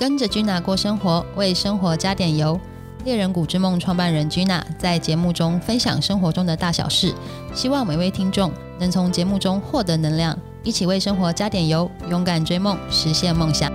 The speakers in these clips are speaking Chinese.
跟着 Gina 过生活，为生活加点油。猎人谷之梦创办人 Gina 在节目中分享生活中的大小事，希望每位听众能从节目中获得能量，一起为生活加点油，勇敢追梦，实现梦想。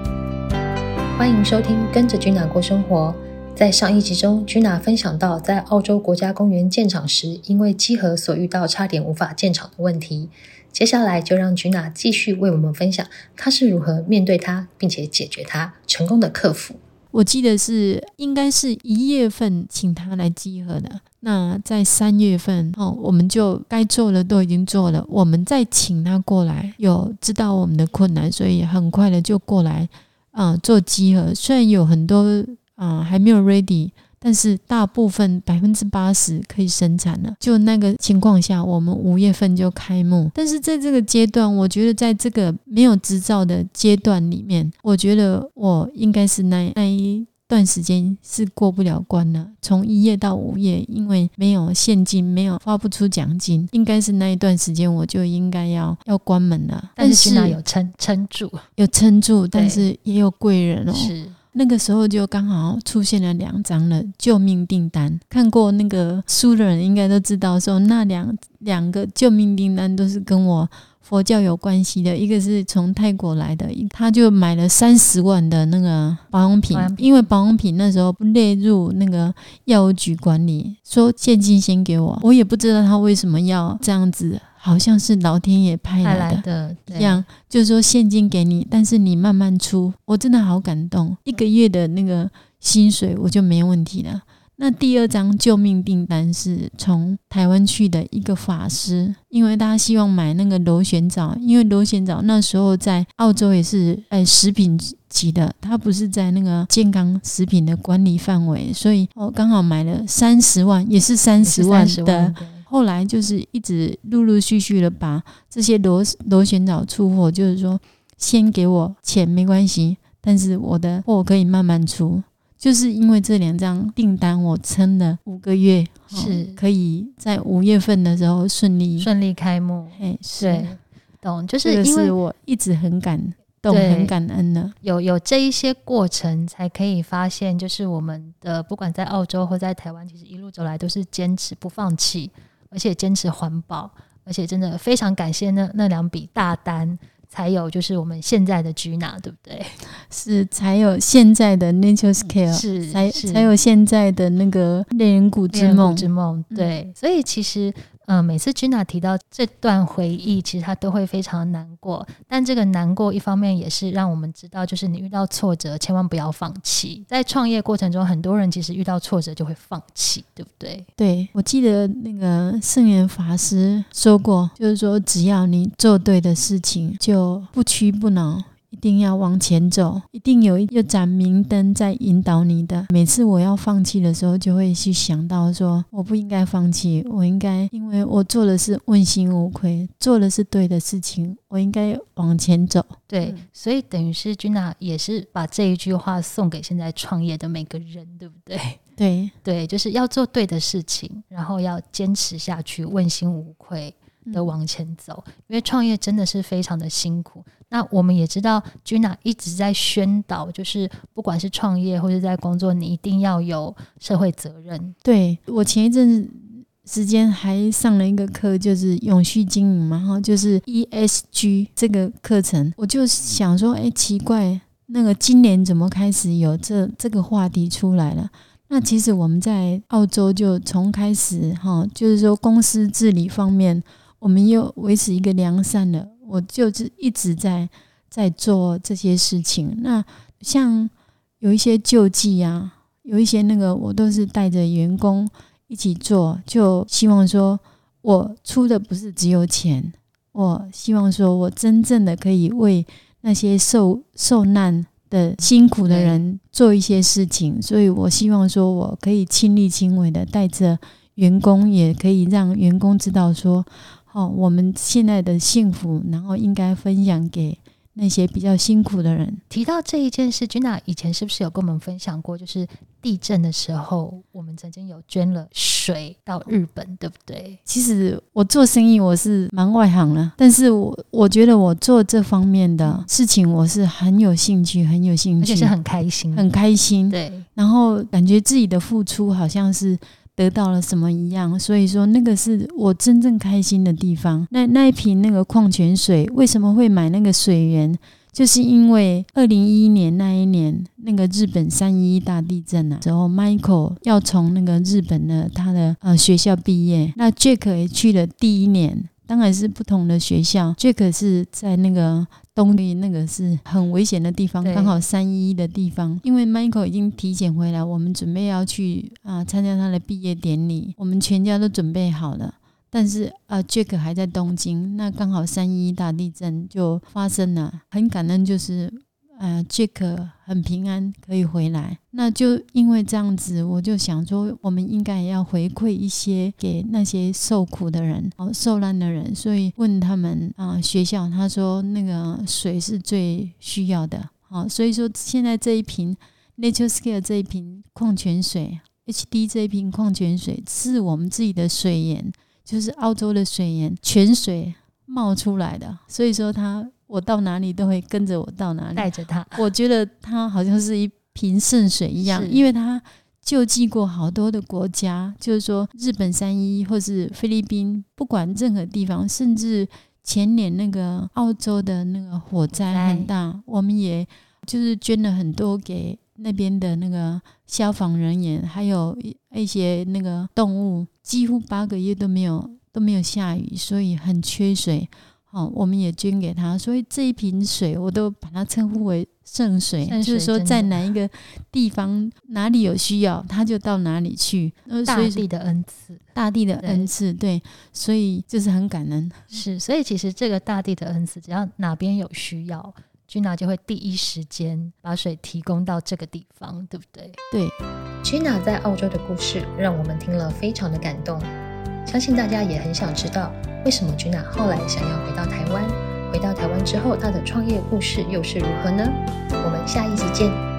欢迎收听《跟着 Gina 过生活》。在上一集中，Gina 分享到在澳洲国家公园建厂时，因为集合所遇到差点无法建厂的问题。接下来就让 Gina 继续为我们分享，她是如何面对它，并且解决它，成功的克服。我记得是应该是一月份请他来集合的。那在三月份哦，我们就该做的都已经做了，我们再请他过来，有知道我们的困难，所以很快的就过来啊做集合。虽然有很多啊还没有 ready。但是大部分百分之八十可以生产了，就那个情况下，我们五月份就开幕。但是在这个阶段，我觉得在这个没有执照的阶段里面，我觉得我应该是那那一段时间是过不了关了。从一月到五月，因为没有现金，没有发不出奖金，应该是那一段时间我就应该要要关门了。但是有撑撑住，有撑住，但是也有贵人哦。是。那个时候就刚好出现了两张的救命订单，看过那个书的人应该都知道，说那两两个救命订单都是跟我佛教有关系的。一个是从泰国来的，他就买了三十万的那个保养品，因为保养品那时候不列入那个药物局管理，说现金先给我，我也不知道他为什么要这样子。好像是老天爷派来的，这样就是说现金给你，但是你慢慢出，我真的好感动。一个月的那个薪水我就没问题了。那第二张救命订单是从台湾去的一个法师，因为大家希望买那个螺旋藻，因为螺旋藻那时候在澳洲也是哎食品级的，它不是在那个健康食品的管理范围，所以我刚好买了三十万，也是三十万的。后来就是一直陆陆续续的把这些螺螺旋藻出货，就是说先给我钱没关系，但是我的货可以慢慢出。就是因为这两张订单，我撑了五个月，是可以在五月份的时候顺利顺利开幕。哎，是懂，就是因为我一直很感动、很感恩的，有有这一些过程，才可以发现，就是我们的不管在澳洲或在台湾，其实一路走来都是坚持不放弃。而且坚持环保，而且真的非常感谢那那两笔大单，才有就是我们现在的 Gina，对不对？是才有现在的 Nature Scale，是才才有现在的那个猎人谷之梦之梦。对，所以其实。嗯，每次 Gina 提到这段回忆，其实他都会非常难过。但这个难过，一方面也是让我们知道，就是你遇到挫折，千万不要放弃。在创业过程中，很多人其实遇到挫折就会放弃，对不对？对，我记得那个圣严法师说过，就是说，只要你做对的事情，就不屈不挠。一定要往前走，一定有一盏明灯在引导你的。每次我要放弃的时候，就会去想到说，我不应该放弃，我应该，因为我做的是问心无愧，做的是对的事情，我应该往前走。对，所以等于是君娜也是把这一句话送给现在创业的每个人，对不对？对对，就是要做对的事情，然后要坚持下去，问心无愧。的往前走，因为创业真的是非常的辛苦。那我们也知道，Gina 一直在宣导，就是不管是创业或者在工作，你一定要有社会责任。对我前一阵时间还上了一个课，就是永续经营嘛，哈，就是 ESG 这个课程。我就想说，哎，奇怪，那个今年怎么开始有这这个话题出来了？那其实我们在澳洲就从开始哈，就是说公司治理方面。我们又维持一个良善的，我就是一直在在做这些事情。那像有一些救济啊，有一些那个，我都是带着员工一起做，就希望说我出的不是只有钱，我希望说我真正的可以为那些受受难的辛苦的人做一些事情。所以我希望说我可以亲力亲为的带着员工，也可以让员工知道说。哦，我们现在的幸福，然后应该分享给那些比较辛苦的人。提到这一件事，Gina 以前是不是有跟我们分享过？就是地震的时候，我们曾经有捐了水到日本，对不对？其实我做生意我是蛮外行了，但是我我觉得我做这方面的事情我是很有兴趣，很有兴趣，而且是很开心，很开心。对，然后感觉自己的付出好像是。得到了什么一样，所以说那个是我真正开心的地方。那那一瓶那个矿泉水为什么会买那个水源？就是因为二零一一年那一年那个日本三一大地震啊，之后 Michael 要从那个日本的他的呃学校毕业，那 Jack 也去了第一年。当然是不同的学校，Jack 是在那个东丽，那个是很危险的地方，刚好三一的地方。因为 Michael 已经体检回来，我们准备要去啊参加他的毕业典礼，我们全家都准备好了。但是啊，Jack 还在东京，那刚好三一大地震就发生了，很感恩就是。呃，Jack 很平安可以回来，那就因为这样子，我就想说，我们应该要回馈一些给那些受苦的人、哦受难的人，所以问他们啊，学校他说那个水是最需要的，好，所以说现在这一瓶 Nature Scale 这一瓶矿泉水，HD 这一瓶矿泉水是我们自己的水源，就是澳洲的水源泉水冒出来的，所以说它。我到哪里都会跟着我到哪里，带着他。我觉得他好像是一瓶圣水一样，因为他救济过好多的国家，就是说日本三一或是菲律宾，不管任何地方，甚至前年那个澳洲的那个火灾很大，我们也就是捐了很多给那边的那个消防人员，还有一些那个动物，几乎八个月都没有都没有下雨，所以很缺水。哦，我们也捐给他，所以这一瓶水我都把它称呼为圣水，就是说在哪一个地方哪里有需要，他就到哪里去。大地的恩赐，大地的恩赐，对，所以就是很感恩。是，所以其实这个大地的恩赐，只要哪边有需要，君娜就会第一时间把水提供到这个地方，对不对？对，君娜在澳洲的故事让我们听了非常的感动，相信大家也很想知道。为什么 Gina 后来想要回到台湾？回到台湾之后，她的创业故事又是如何呢？我们下一集见。